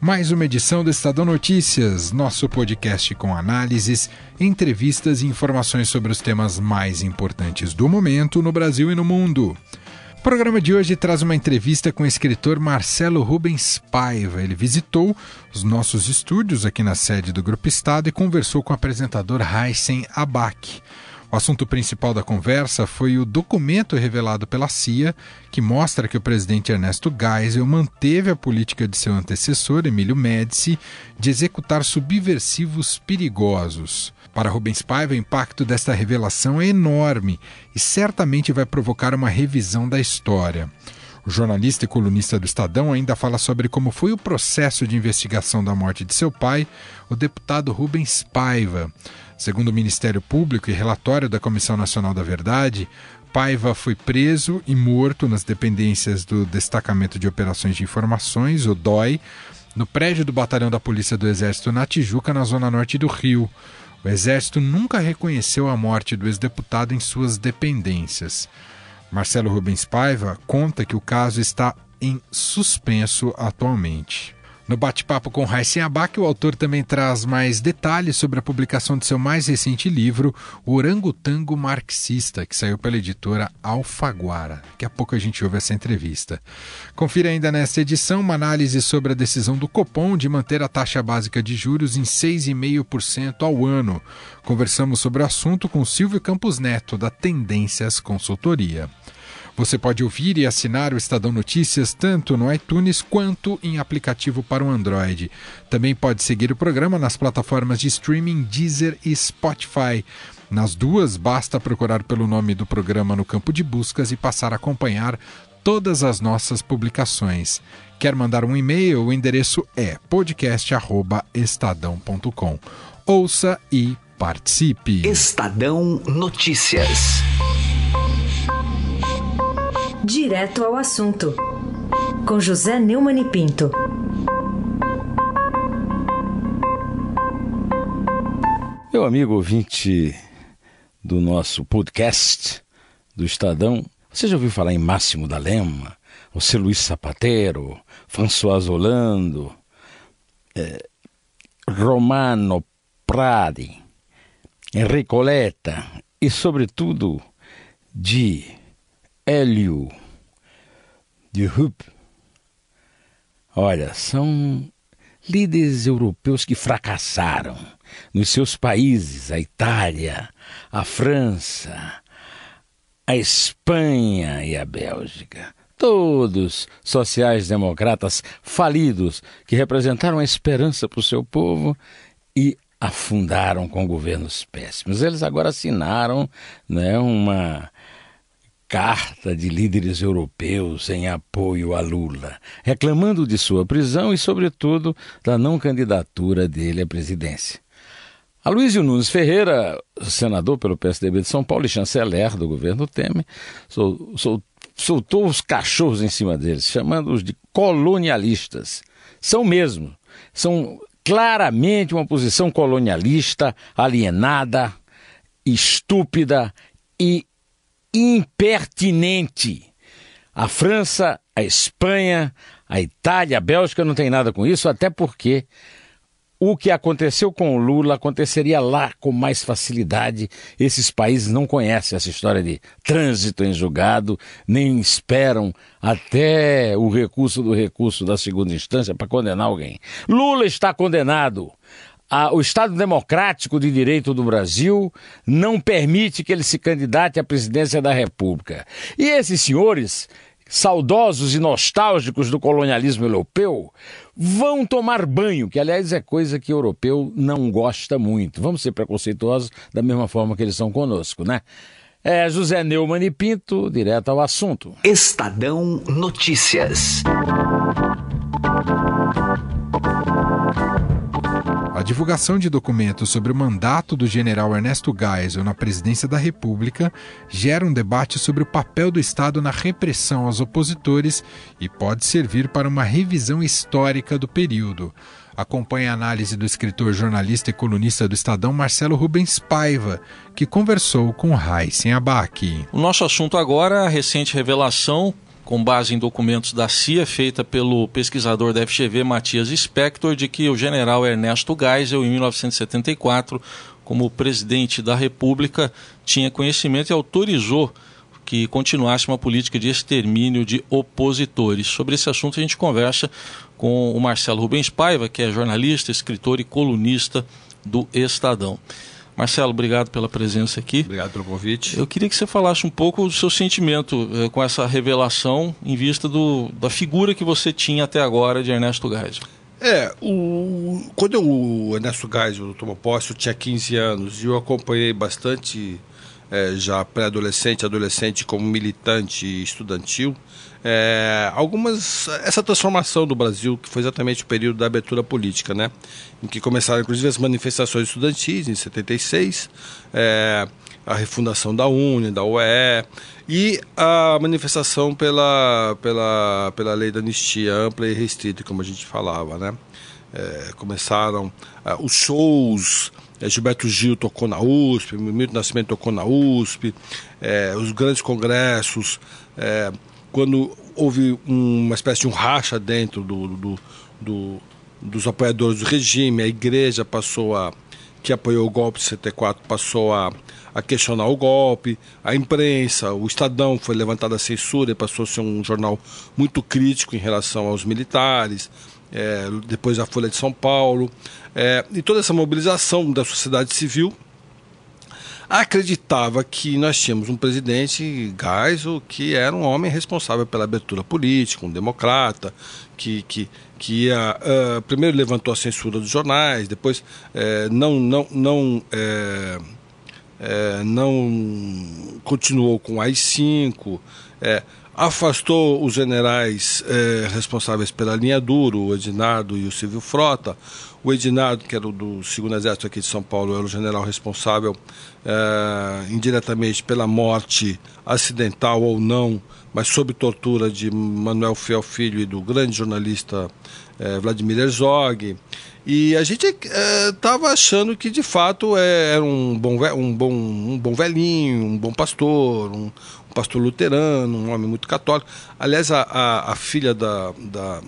mais uma edição do Estadão Notícias, nosso podcast com análises, entrevistas e informações sobre os temas mais importantes do momento no Brasil e no mundo. O programa de hoje traz uma entrevista com o escritor Marcelo Rubens Paiva. Ele visitou os nossos estúdios aqui na sede do Grupo Estado e conversou com o apresentador Heisen Abak. O assunto principal da conversa foi o documento revelado pela CIA que mostra que o presidente Ernesto Geisel manteve a política de seu antecessor, Emílio Médici, de executar subversivos perigosos. Para Rubens Paiva, o impacto desta revelação é enorme e certamente vai provocar uma revisão da história. O jornalista e colunista do Estadão ainda fala sobre como foi o processo de investigação da morte de seu pai, o deputado Rubens Paiva. Segundo o Ministério Público e relatório da Comissão Nacional da Verdade, Paiva foi preso e morto nas dependências do Destacamento de Operações de Informações, o DOI, no prédio do Batalhão da Polícia do Exército na Tijuca, na zona norte do Rio. O Exército nunca reconheceu a morte do ex-deputado em suas dependências. Marcelo Rubens Paiva conta que o caso está em suspenso atualmente. No bate-papo com Raíssen Abac, o autor também traz mais detalhes sobre a publicação de seu mais recente livro, O Orangotango Marxista, que saiu pela editora Alfaguara. Daqui a pouco a gente ouve essa entrevista. Confira ainda nesta edição uma análise sobre a decisão do Copom de manter a taxa básica de juros em 6,5% ao ano. Conversamos sobre o assunto com Silvio Campos Neto, da Tendências Consultoria. Você pode ouvir e assinar o Estadão Notícias tanto no iTunes quanto em aplicativo para o Android. Também pode seguir o programa nas plataformas de streaming Deezer e Spotify. Nas duas, basta procurar pelo nome do programa no campo de buscas e passar a acompanhar todas as nossas publicações. Quer mandar um e-mail? O endereço é podcast@estadão.com. Ouça e participe. Estadão Notícias. Direto ao assunto, com José Neumann e Pinto. Meu amigo ouvinte do nosso podcast do Estadão, você já ouviu falar em Máximo da Lema, José Luiz Zapatero, François Hollande, eh, Romano Pradi, Enrico Letta e, sobretudo, de Hélio de Rupp. Olha, são líderes europeus que fracassaram nos seus países, a Itália, a França, a Espanha e a Bélgica. Todos sociais-democratas falidos que representaram a esperança para o seu povo e afundaram com governos péssimos. Eles agora assinaram né, uma carta de líderes europeus em apoio a Lula, reclamando de sua prisão e, sobretudo, da não candidatura dele à presidência. Aloysio Nunes Ferreira, senador pelo PSDB de São Paulo e chanceler do governo Temer, sol, sol, soltou os cachorros em cima deles, chamando-os de colonialistas. São mesmo. São claramente uma posição colonialista, alienada, estúpida e impertinente. A França, a Espanha, a Itália, a Bélgica não tem nada com isso, até porque o que aconteceu com o Lula aconteceria lá com mais facilidade. Esses países não conhecem essa história de trânsito em julgado, nem esperam até o recurso do recurso da segunda instância para condenar alguém. Lula está condenado a, o Estado Democrático de Direito do Brasil não permite que ele se candidate à presidência da República. E esses senhores, saudosos e nostálgicos do colonialismo europeu, vão tomar banho, que aliás é coisa que o europeu não gosta muito. Vamos ser preconceituosos da mesma forma que eles são conosco, né? É José Neumann e Pinto, direto ao assunto. Estadão Notícias. Divulgação de documentos sobre o mandato do general Ernesto Geisel na presidência da República gera um debate sobre o papel do Estado na repressão aos opositores e pode servir para uma revisão histórica do período. Acompanhe a análise do escritor, jornalista e colunista do Estadão Marcelo Rubens Paiva, que conversou com Raíssen Abac. O nosso assunto agora é a recente revelação com base em documentos da CIA, feita pelo pesquisador da FGV Matias Spector, de que o general Ernesto Geisel, em 1974, como presidente da República, tinha conhecimento e autorizou que continuasse uma política de extermínio de opositores. Sobre esse assunto a gente conversa com o Marcelo Rubens Paiva, que é jornalista, escritor e colunista do Estadão. Marcelo, obrigado pela presença aqui. Obrigado pelo convite. Eu queria que você falasse um pouco do seu sentimento eh, com essa revelação em vista do, da figura que você tinha até agora de Ernesto Geisel. É, o, quando o Ernesto Geisel tomou posse, eu tinha 15 anos e eu acompanhei bastante, é, já pré-adolescente, adolescente, como militante estudantil, é, algumas essa transformação do Brasil que foi exatamente o período da abertura política, né, em que começaram inclusive as manifestações estudantis em 76, é, a refundação da UNE, da UE e a manifestação pela pela pela lei da anistia ampla e restrita, como a gente falava, né. É, começaram é, os shows é, Gilberto Gil tocou na USP, Milton Nascimento tocou na USP, é, os grandes congressos, é, quando houve uma espécie de um racha dentro do, do, do, dos apoiadores do regime, a igreja passou a, que apoiou o golpe de 74, passou a, a questionar o golpe, a imprensa, o Estadão foi levantado a censura e passou a ser um jornal muito crítico em relação aos militares, é, depois a Folha de São Paulo, é, e toda essa mobilização da sociedade civil acreditava que nós tínhamos um presidente, Geisel, que era um homem responsável pela abertura política, um democrata, que, que, que ia, uh, primeiro levantou a censura dos jornais, depois não, não, não, não continuou com AI-5, afastou os generais responsáveis pela linha dura, o Edinardo e o Silvio Frota, o Edinardo, que era do segundo exército aqui de São Paulo, era o general responsável é, indiretamente pela morte acidental ou não, mas sob tortura de Manuel Fiel Filho e do grande jornalista é, Vladimir Herzog. E a gente estava é, achando que de fato é, era um bom, um, bom, um bom velhinho, um bom pastor, um, um pastor luterano, um homem muito católico. Aliás, a, a, a filha da, da,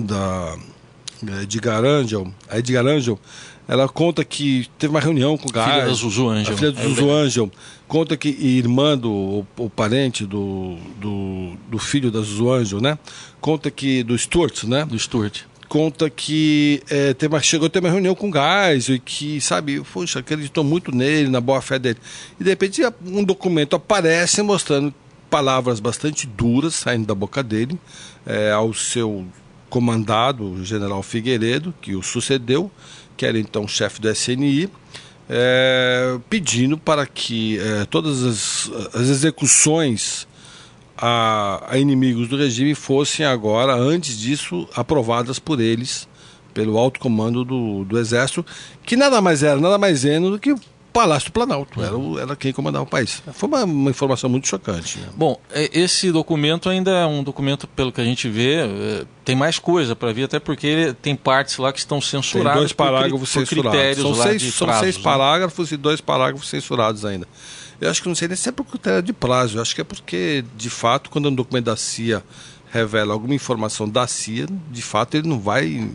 da Edgar Angel, a Edgar Angel, ela conta que teve uma reunião com o Gás. Filha da Zuzu Angel. A filha do é Zuzu Angel. Conta que irmã do, o, parente do, do, do, filho da Angel, né? Conta que, do Stuart, né? Do Stuart. Conta que é, uma, chegou a ter uma reunião com o Gás e que, sabe, poxa, acreditou muito nele, na boa fé dele. E de repente um documento aparece mostrando palavras bastante duras saindo da boca dele é, ao seu comandado, o general Figueiredo, que o sucedeu, que era então chefe do SNI, é, pedindo para que é, todas as, as execuções a, a, inimigos do regime fossem agora, antes disso, aprovadas por eles, pelo alto comando do, do Exército, que nada mais era, nada mais era do que Palácio do Planalto, era, era quem comandava o país. Foi uma, uma informação muito chocante. Né? Bom, é, esse documento ainda é um documento, pelo que a gente vê, é, tem mais coisa para vir, até porque tem partes lá que estão censuradas. Tem dois parágrafos por, censurados. São, seis, são seis né? parágrafos e dois parágrafos censurados ainda. Eu acho que não sei nem se é por critério de prazo, eu acho que é porque, de fato, quando um documento da CIA revela alguma informação da CIA, de fato ele não vai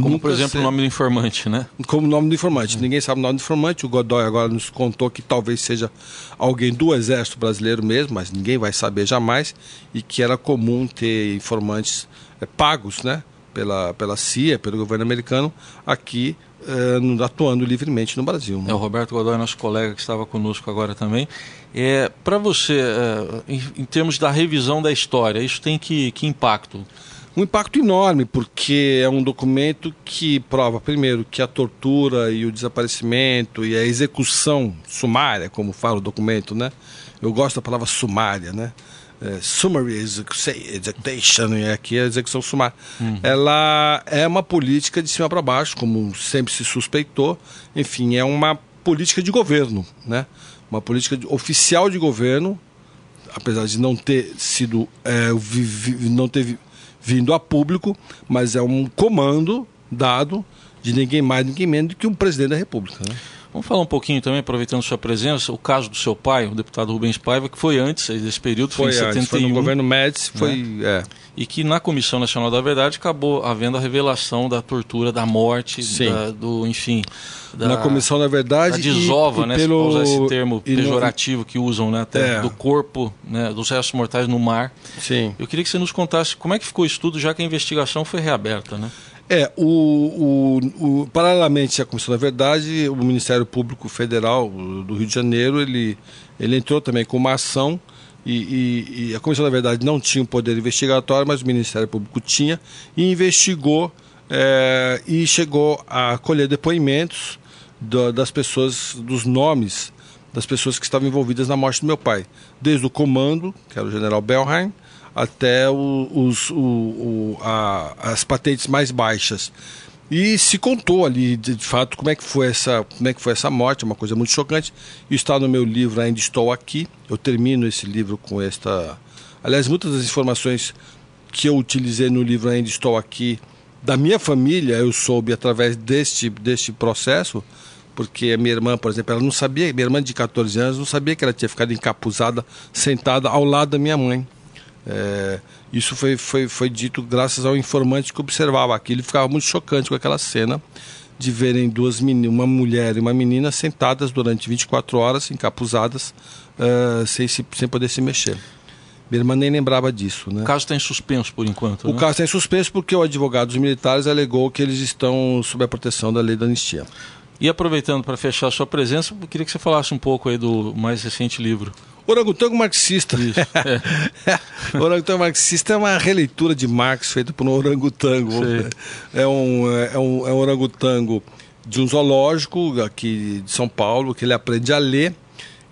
como, por exemplo, ser... o nome do informante, né? Como o nome do informante. Ninguém sabe o nome do informante. O Godoy agora nos contou que talvez seja alguém do Exército Brasileiro mesmo, mas ninguém vai saber jamais. E que era comum ter informantes é, pagos, né? Pela, pela CIA, pelo governo americano, aqui é, atuando livremente no Brasil. Né? É o Roberto Godoy, nosso colega que estava conosco agora também. É, Para você, é, em, em, termos da revisão da história, isso tem que, que impacto? um impacto enorme, porque é um documento que prova, primeiro, que a tortura e o desaparecimento e a execução sumária, como fala o documento, né? Eu gosto da palavra sumária, né? é, summary execution, e aqui é a execução sumária, uhum. ela é uma política de cima para baixo, como sempre se suspeitou. Enfim, é uma política de governo, né? Uma política oficial de governo, apesar de não ter sido, é, não ter vindo a público, mas é um comando dado de ninguém mais, ninguém menos do que um presidente da República. Né? Vamos falar um pouquinho também, aproveitando sua presença, o caso do seu pai, o deputado Rubens Paiva, que foi antes desse período, foi, foi em antes, 71. Foi no governo Médici, foi... Né? É. E que na Comissão Nacional da Verdade acabou havendo a revelação da tortura, da morte, da, do, enfim... Da, na Comissão da Verdade... Da desova, e, né, pelo... usar esse termo pejorativo no... que usam, né, até é. do corpo, né, dos restos mortais no mar. Sim. Eu queria que você nos contasse como é que ficou o estudo, já que a investigação foi reaberta, né? É, o, o, o, paralelamente à Comissão da Verdade, o Ministério Público Federal do Rio de Janeiro, ele, ele entrou também com uma ação e, e, e, a Comissão da Verdade não tinha um poder investigatório, mas o Ministério Público tinha, e investigou é, e chegou a colher depoimentos do, das pessoas, dos nomes das pessoas que estavam envolvidas na morte do meu pai. Desde o comando, que era o general Belheim, até o, os, o, o, a, as patentes mais baixas. E se contou ali, de, de, fato, como é, que foi essa, como é que foi essa morte, é uma coisa muito chocante. Isso está no meu livro Ainda Estou Aqui. Eu termino esse livro com esta... Aliás, muitas das informações que eu utilizei no livro Ainda Estou Aqui, da minha família, eu soube através deste, deste processo, porque a minha irmã, por exemplo, ela não sabia, minha irmã de 14 anos, não sabia que ela tinha ficado encapuzada, sentada ao lado da minha mãe. É, isso foi, foi, foi dito graças ao informante que observava aquilo. Ele ficava muito chocante com aquela cena de verem duas meninas, uma mulher e uma menina sentadas durante 24 horas, encapuzadas, uh, sem, se, sem poder se mexer. Minha irmã nem lembrava disso. Né? O caso está em suspenso por enquanto. O né? caso está em suspenso porque o advogado dos militares alegou que eles estão sob a proteção da lei da anistia. E aproveitando para fechar a sua presença, eu queria que você falasse um pouco aí do mais recente livro. Orangotango marxista. Isso. É. orangotango marxista é uma releitura de Marx feita por um orangotango. É um, é, um, é um orangotango de um zoológico aqui de São Paulo que ele aprende a ler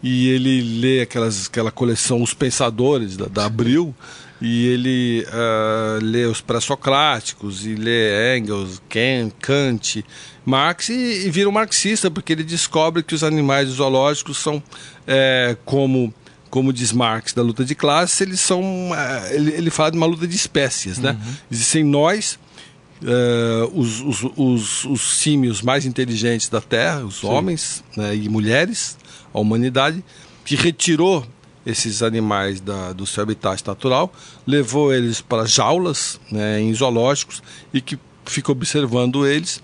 e ele lê aquelas, aquela coleção Os Pensadores da, da Abril e ele uh, lê os pré-socráticos e lê Engels, Kant, Marx e, e, vira um marxista porque ele descobre que os animais zoológicos são é, como como diz Marx da luta de classes eles são uh, ele, ele fala de uma luta de espécies né uhum. existem nós uh, os, os, os, os, símios mais inteligentes da Terra os Sim. homens né, e mulheres a humanidade que retirou esses animais da, do seu habitat natural, levou eles para jaulas né, em zoológicos e que fica observando eles.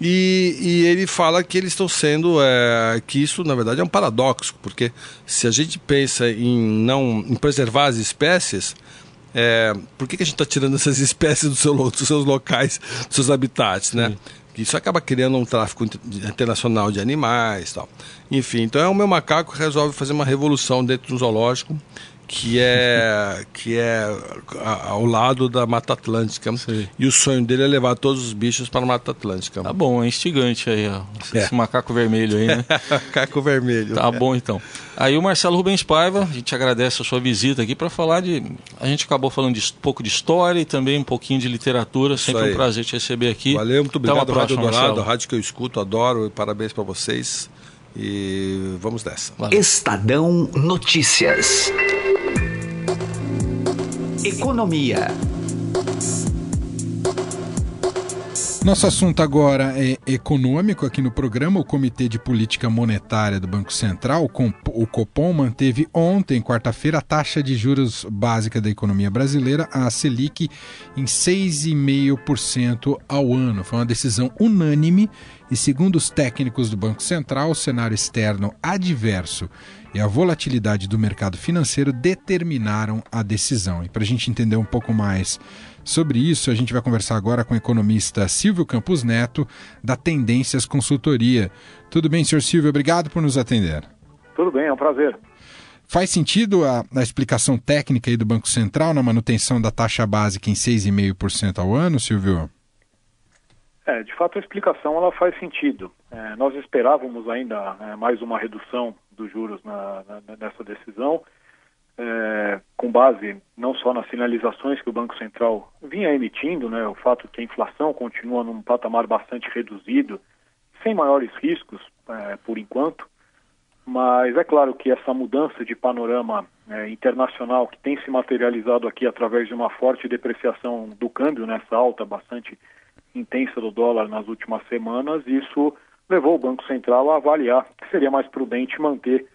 E, e, ele fala que eles estão sendo é, que isso na verdade é um paradoxo porque se a gente pensa em não em preservar as espécies é, por que, que a gente está tirando essas espécies do seu, dos seus locais dos seus habitats né isso acaba criando um tráfico internacional de animais tal. Enfim, então é o meu macaco que resolve fazer uma revolução dentro do zoológico que é que é ao lado da Mata Atlântica. Sim. E o sonho dele é levar todos os bichos para a Mata Atlântica. Tá bom, é instigante aí, ó. Esse, é. macaco vermelho aí, né? macaco vermelho. Tá bom então. Aí o Marcelo Rubens Paiva, a gente agradece a sua visita aqui para falar de. A gente acabou falando de um pouco de história e também um pouquinho de literatura. Sempre um prazer te receber aqui. Valeu, muito obrigado, Até próxima, Rádio Dourado, rádio que eu escuto, adoro, e parabéns para vocês. E vamos nessa. Valeu. Estadão Notícias. Economia. Nosso assunto agora é econômico aqui no programa. O Comitê de Política Monetária do Banco Central, o Copom, manteve ontem, quarta-feira, a taxa de juros básica da economia brasileira, a Selic, em 6,5% ao ano. Foi uma decisão unânime e, segundo os técnicos do Banco Central, o cenário externo adverso e a volatilidade do mercado financeiro determinaram a decisão. E para a gente entender um pouco mais sobre isso, a gente vai conversar agora com o economista Silvio Campos Neto, da Tendências Consultoria. Tudo bem, senhor Silvio? Obrigado por nos atender. Tudo bem, é um prazer. Faz sentido a, a explicação técnica aí do Banco Central na manutenção da taxa básica em 6,5% ao ano, Silvio? É, de fato a explicação ela faz sentido. É, nós esperávamos ainda é, mais uma redução dos juros na, na, nessa decisão, é, com base não só nas sinalizações que o Banco Central vinha emitindo, né, o fato que a inflação continua num patamar bastante reduzido, sem maiores riscos é, por enquanto, mas é claro que essa mudança de panorama é, internacional que tem se materializado aqui através de uma forte depreciação do câmbio, nessa alta bastante intensa do dólar nas últimas semanas, isso levou o Banco Central a avaliar que seria mais prudente manter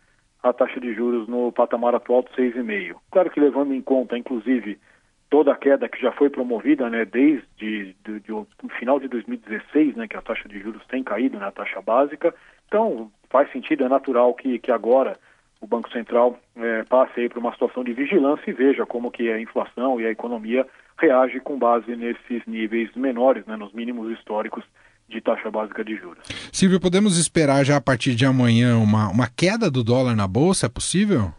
a taxa de juros no patamar atual de 6,5. Claro que levando em conta, inclusive, toda a queda que já foi promovida, né, desde de, de, o final de 2016, né, que a taxa de juros tem caído na né, taxa básica. Então, faz sentido, é natural que, que agora o Banco Central é, passe para uma situação de vigilância e veja como que a inflação e a economia reage com base nesses níveis menores, né, nos mínimos históricos de taxa básica de juros. Silvio, podemos esperar já a partir de amanhã uma, uma queda do dólar na Bolsa? É possível?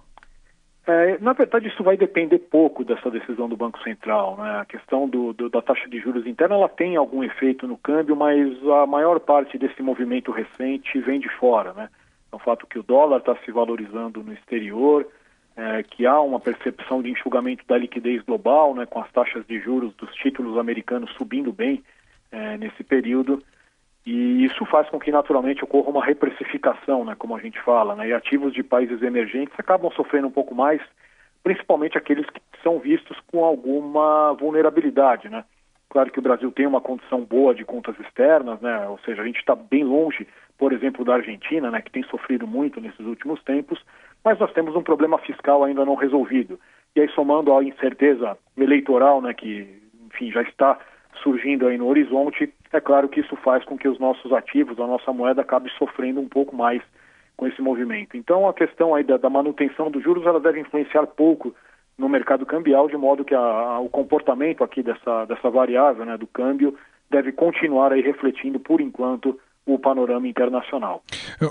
É, na verdade, isso vai depender pouco dessa decisão do Banco Central. Né? A questão do, do, da taxa de juros interna ela tem algum efeito no câmbio, mas a maior parte desse movimento recente vem de fora. Né? É o fato que o dólar está se valorizando no exterior, é, que há uma percepção de enxugamento da liquidez global, né, com as taxas de juros dos títulos americanos subindo bem é, nesse período. E isso faz com que naturalmente ocorra uma reprecificação, né, como a gente fala, né, e ativos de países emergentes acabam sofrendo um pouco mais, principalmente aqueles que são vistos com alguma vulnerabilidade, né. Claro que o Brasil tem uma condição boa de contas externas, né, ou seja, a gente está bem longe, por exemplo, da Argentina, né, que tem sofrido muito nesses últimos tempos, mas nós temos um problema fiscal ainda não resolvido. E aí somando a incerteza eleitoral, né, que enfim já está surgindo aí no horizonte, é claro que isso faz com que os nossos ativos, a nossa moeda acabe sofrendo um pouco mais com esse movimento. Então a questão aí da, da manutenção dos juros ela deve influenciar pouco no mercado cambial, de modo que a, a, o comportamento aqui dessa, dessa variável, né, do câmbio, deve continuar aí refletindo por enquanto o panorama internacional.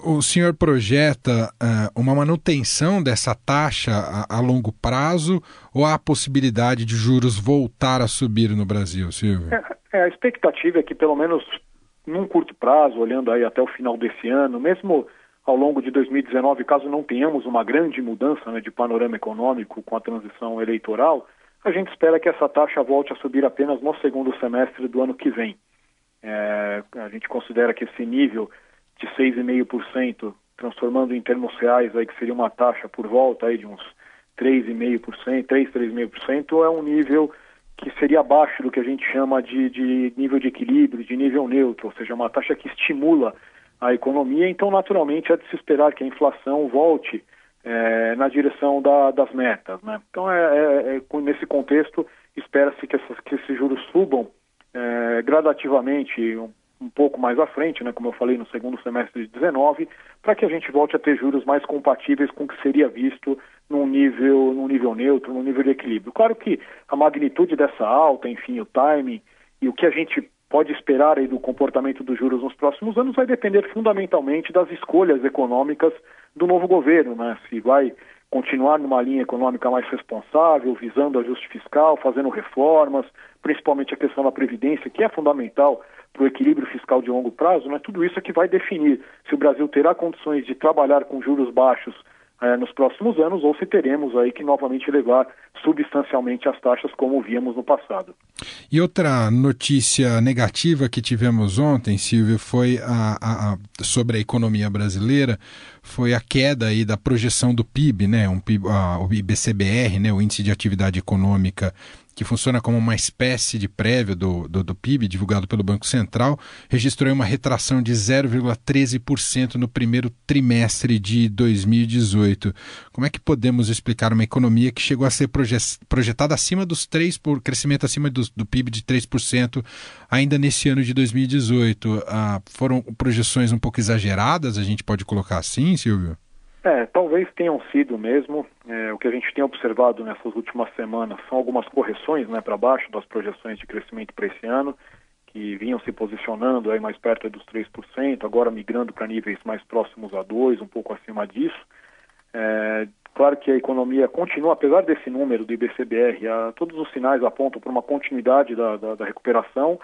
O senhor projeta uh, uma manutenção dessa taxa a, a, longo prazo ou há a possibilidade de juros voltar a subir no Brasil, Silvio? É, é, a expectativa é que pelo menos num curto prazo, olhando aí até o final desse ano, mesmo ao longo de 2019, caso não tenhamos uma grande mudança né, de panorama econômico com a transição eleitoral, a gente espera que essa taxa volte a subir apenas no segundo semestre do ano que vem. É, a gente considera que esse nível de 6,5%, transformando em termos reais, aí, que seria uma taxa por volta aí de uns 3,5%, 3, 3,5%, é um nível que seria abaixo do que a gente chama de, de nível de equilíbrio, de nível neutro, ou seja, uma taxa que estimula a economia, então naturalmente é de se esperar que a inflação volte é, na direção da, das metas. Né? Então, é, é, é nesse contexto, espera-se que, que esses juros subam é, gradativamente um, um, pouco mais à frente, né, como eu falei, no segundo semestre de 19, para que a gente volte a ter juros mais compatíveis com o que seria visto num nível, num nível neutro, num nível de equilíbrio. Claro que a magnitude dessa alta, enfim, o timing e o que a gente pode esperar aí do comportamento dos juros nos próximos anos vai depender fundamentalmente das escolhas econômicas do novo governo, né? Se vai continuar numa linha econômica mais responsável, visando ajuste fiscal, fazendo reformas, principalmente a questão da previdência, que é fundamental para o equilíbrio fiscal de longo prazo, né? tudo isso é que vai definir se o Brasil terá condições de trabalhar com juros baixos é, nos próximos anos ou se teremos aí que novamente elevar substancialmente as taxas como víamos no passado. E outra notícia negativa que tivemos ontem, Silvio, foi a, a, a, sobre a economia brasileira, foi a queda aí da projeção do PIB, né, um PIB, o IBCBR, né, o Índice de Atividade Econômica que funciona como uma espécie de prévio do, do, do PIB, divulgado pelo Banco Central, registrou uma retração de 0,13% no primeiro trimestre de 2018. Como é que podemos explicar uma economia que chegou a ser projetada acima dos 3%, por crescimento acima do, do PIB de 3% ainda nesse ano de 2018? Ah, foram projeções um pouco exageradas, a gente pode colocar assim, Silvio? É, talvez tenham sido mesmo. É, o que a gente tem observado nessas últimas semanas são algumas correções né, para baixo das projeções de crescimento para esse ano, que vinham se posicionando aí mais perto dos 3%, agora migrando para níveis mais próximos a 2%, um pouco acima disso. É, claro que a economia continua, apesar desse número do IBCBR, a, todos os sinais apontam para uma continuidade da, da, da recuperação,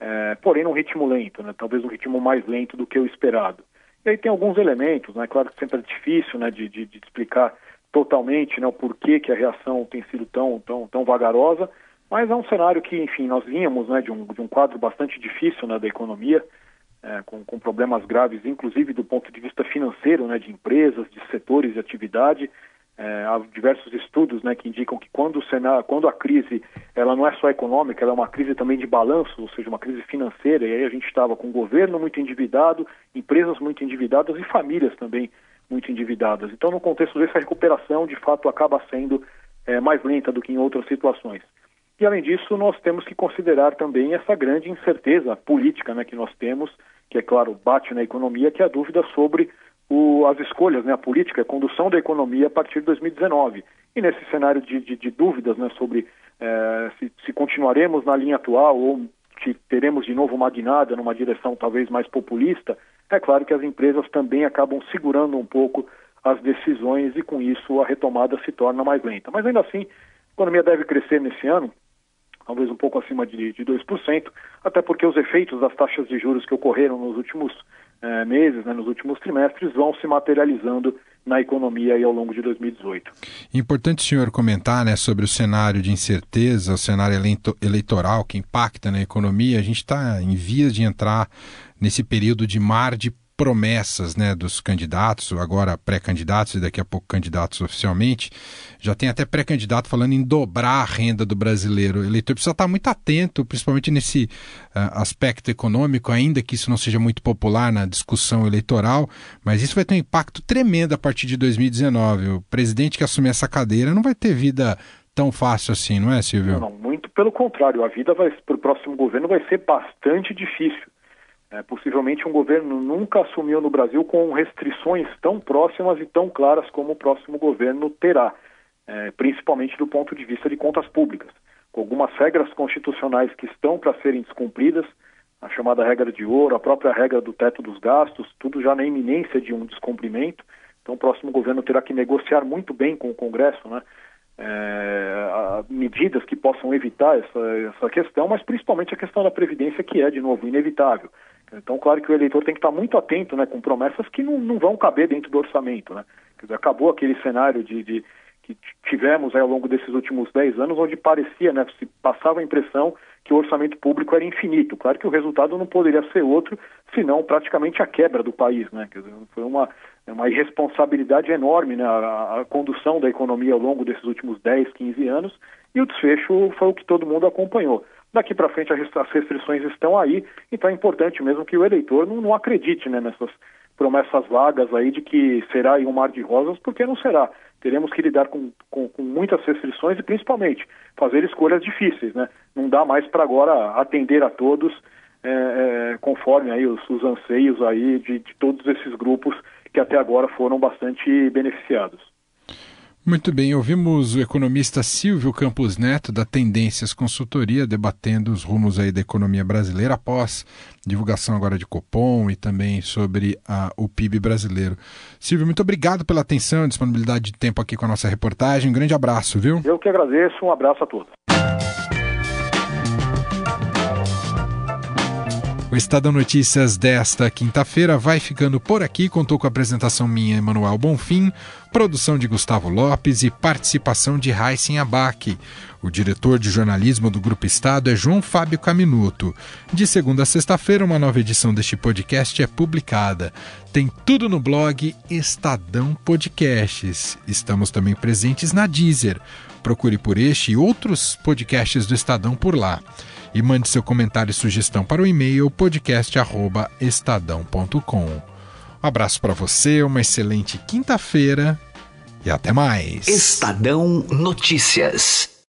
é, porém num ritmo lento, né, talvez um ritmo mais lento do que o esperado. E aí tem alguns elementos, né? Claro que sempre é difícil né, de, de, de explicar totalmente né, o porquê que a reação tem sido tão, tão, tão vagarosa, mas é um cenário que, enfim, nós vínhamos né, de, um, de um quadro bastante difícil né, da economia, é, com, com, problemas graves, inclusive do ponto de vista financeiro, né, de empresas, de setores de atividade. É, há diversos estudos né, que indicam que quando, o quando a crise ela não é só econômica, ela é uma crise também de balanço, ou seja, uma crise financeira, e aí a gente estava com o governo muito endividado, empresas muito endividadas e famílias também muito endividadas. Então, no contexto dessa recuperação, de fato, acaba sendo é, mais lenta do que em outras situações. E, além disso, nós temos que considerar também essa grande incerteza política né, que nós temos, que, é claro, bate na economia, que é a dúvida sobre o, as escolhas, né, a política, a condução da economia a partir de 2019. E nesse cenário de, de, de dúvidas né, sobre é, se, se, continuaremos na linha atual ou se teremos de novo uma guinada numa direção talvez mais populista, é claro que as empresas também acabam segurando um pouco as decisões e com isso a retomada se torna mais lenta. Mas ainda assim, a economia deve crescer nesse ano, talvez um pouco acima de, de 2%, até porque os efeitos das taxas de juros que ocorreram nos últimos eh, meses, né, nos últimos trimestres, vão se materializando na economia e ao longo de 2018. Importante o senhor comentar né, sobre o cenário de incerteza, o cenário eleitoral que impacta na economia. A gente está em vias de entrar nesse período de mar de promessas né, dos candidatos, agora pré-candidatos e daqui a pouco candidatos oficialmente. Já tem até pré-candidato falando em dobrar a renda do brasileiro. O eleitor precisa estar muito atento, principalmente nesse uh, aspecto econômico, ainda que isso não seja muito popular na discussão eleitoral, mas isso vai ter um impacto tremendo a partir de 2019. O presidente que assumir essa cadeira não vai ter vida tão fácil assim, não é, Silvio? Não, não muito pelo contrário. A vida para o próximo governo vai ser bastante difícil. É, possivelmente um governo nunca assumiu no Brasil com restrições tão próximas e tão claras como o próximo governo terá, é, principalmente do ponto de vista de contas públicas, com algumas regras constitucionais que estão para serem descumpridas, a chamada regra de ouro, a própria regra do teto dos gastos, tudo já na iminência de um descumprimento. Então, o próximo governo terá que negociar muito bem com o Congresso, né? É, medidas que possam evitar essa, essa questão, mas principalmente a questão da Previdência, que é, de novo, inevitável. Então, claro que o eleitor tem que estar muito atento né, com promessas que não, não vão caber dentro do orçamento. Né? Dizer, acabou aquele cenário de, de que tivemos aí, ao longo desses últimos 10 anos, onde parecia, né, se passava a impressão que o orçamento público era infinito. Claro que o resultado não poderia ser outro, senão praticamente a quebra do país. Né? Dizer, foi uma, uma irresponsabilidade enorme né, a, a, condução da economia ao longo desses últimos 10, 15 anos, e o desfecho foi o que todo mundo acompanhou. Daqui para frente as restrições estão aí, então é importante mesmo que o eleitor não, não acredite né, nessas promessas vagas aí de que será um mar de rosas, porque não será. Teremos que lidar com, com, com muitas restrições e principalmente fazer escolhas difíceis, né? Não dá mais para agora atender a todos é, é, conforme aí os, os anseios aí de, de todos esses grupos que até agora foram bastante beneficiados. Muito bem, ouvimos o economista Silvio Campos Neto, da Tendências Consultoria, debatendo os rumos aí da economia brasileira após divulgação agora de Copom e também sobre a, o PIB brasileiro. Silvio, muito obrigado pela atenção e disponibilidade de tempo aqui com a nossa reportagem. Um grande abraço, viu? Eu que agradeço, um abraço a todos. O Estadão Notícias desta quinta-feira vai ficando por aqui. Contou com a apresentação minha, Emanuel Bonfim, produção de Gustavo Lopes e participação de Raíssen Abac. O diretor de jornalismo do Grupo Estado é João Fábio Caminuto. De segunda a sexta-feira, uma nova edição deste podcast é publicada. Tem tudo no blog Estadão Podcasts. Estamos também presentes na Deezer. Procure por este e outros podcasts do Estadão por lá e mande seu comentário e sugestão para o e-mail podcast@estadão.com. Um abraço para você, uma excelente quinta-feira e até mais. Estadão Notícias.